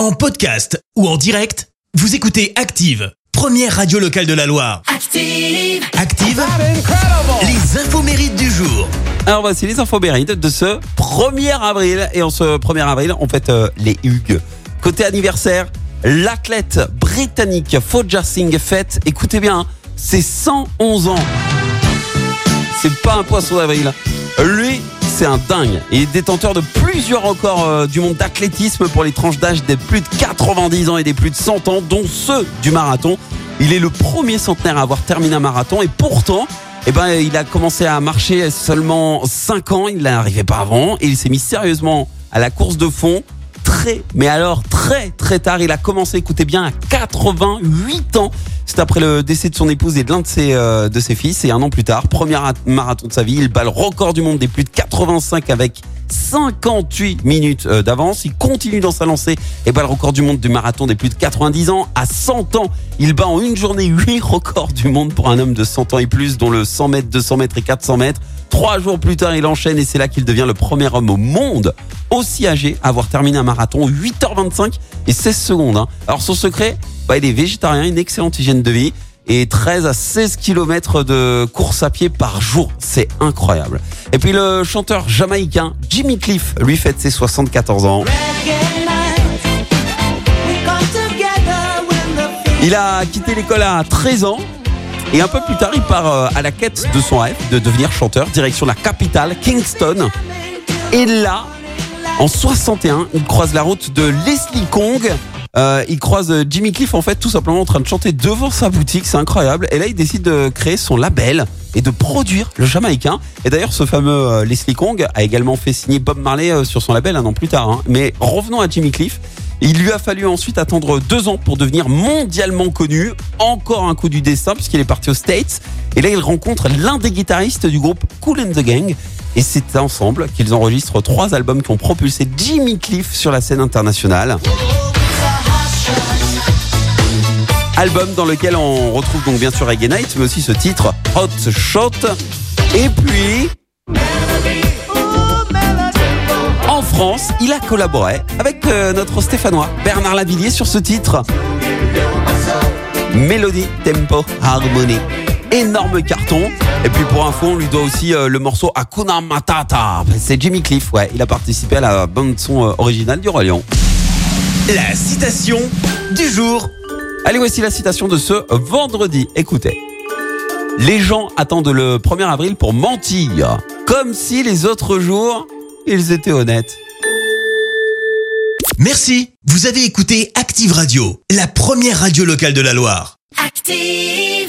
En podcast ou en direct, vous écoutez Active, première radio locale de la Loire. Active. Active, les infos mérites du jour. Alors voici les infos mérites de ce 1er avril. Et en ce 1er avril, on fête euh, les Hugues. Côté anniversaire, l'athlète britannique Foja Singh fête, écoutez bien, c'est 111 ans. C'est pas un poisson d'avril. Lui, c'est un dingue. Il est détenteur de plusieurs records euh, du monde d'athlétisme pour les tranches d'âge des plus de 90 ans et des plus de 100 ans, dont ceux du marathon. Il est le premier centenaire à avoir terminé un marathon et pourtant, eh ben, il a commencé à marcher seulement 5 ans. Il n'arrivait pas avant et il s'est mis sérieusement à la course de fond très, mais alors très très tard. Il a commencé, écoutez bien, à 88 ans. C'est après le décès de son épouse et de l'un de ses, euh, de ses fils. Et un an plus tard, premier marathon de sa vie, il bat le record du monde des plus de 85 avec 58 minutes euh, d'avance. Il continue dans sa lancée et bat le record du monde du marathon des plus de 90 ans. À 100 ans, il bat en une journée 8 records du monde pour un homme de 100 ans et plus, dont le 100 mètres, 200 mètres et 400 mètres. Trois jours plus tard, il enchaîne et c'est là qu'il devient le premier homme au monde aussi âgé à avoir terminé un marathon 8h25 et 16 secondes. hein. Alors son secret, bah, il est végétarien, une excellente hygiène de vie et 13 à 16 km de course à pied par jour. C'est incroyable. Et puis le chanteur jamaïcain Jimmy Cliff lui fête ses 74 ans. Il a quitté l'école à 13 ans et un peu plus tard, il part euh, à la quête de son rêve de devenir chanteur, direction la capitale, Kingston. Et là, en 61, il croise la route de Leslie Kong. Euh, il croise Jimmy Cliff en fait tout simplement en train de chanter devant sa boutique, c'est incroyable. Et là, il décide de créer son label et de produire le Jamaïcain. Et d'ailleurs, ce fameux euh, Leslie Kong a également fait signer Bob Marley euh, sur son label un an plus tard. hein. Mais revenons à Jimmy Cliff. Il lui a fallu ensuite attendre deux ans pour devenir mondialement connu. Encore un coup du destin puisqu'il est parti aux States. Et là, il rencontre l'un des guitaristes du groupe Cool and the Gang. Et c'est ensemble qu'ils enregistrent trois albums qui ont propulsé Jimmy Cliff sur la scène internationale. Album dans lequel on retrouve donc bien sûr Reggae Night, mais aussi ce titre Hot Shot. Et puis, en France, il a collaboré avec euh, notre Stéphanois Bernard Lavillier sur ce titre. Mélodie, tempo, harmonie. Énorme carton. Et puis pour info, on lui doit aussi euh, le morceau Hakuna Matata. C'est Jimmy Cliff, ouais. Il a participé à la bande son euh, originale du Roi Lion. La citation du jour. Allez, voici la citation de ce vendredi. Écoutez. Les gens attendent le 1er avril pour mentir. Comme si les autres jours, ils étaient honnêtes. Merci. Vous avez écouté Active Radio, la première radio locale de la Loire. Active.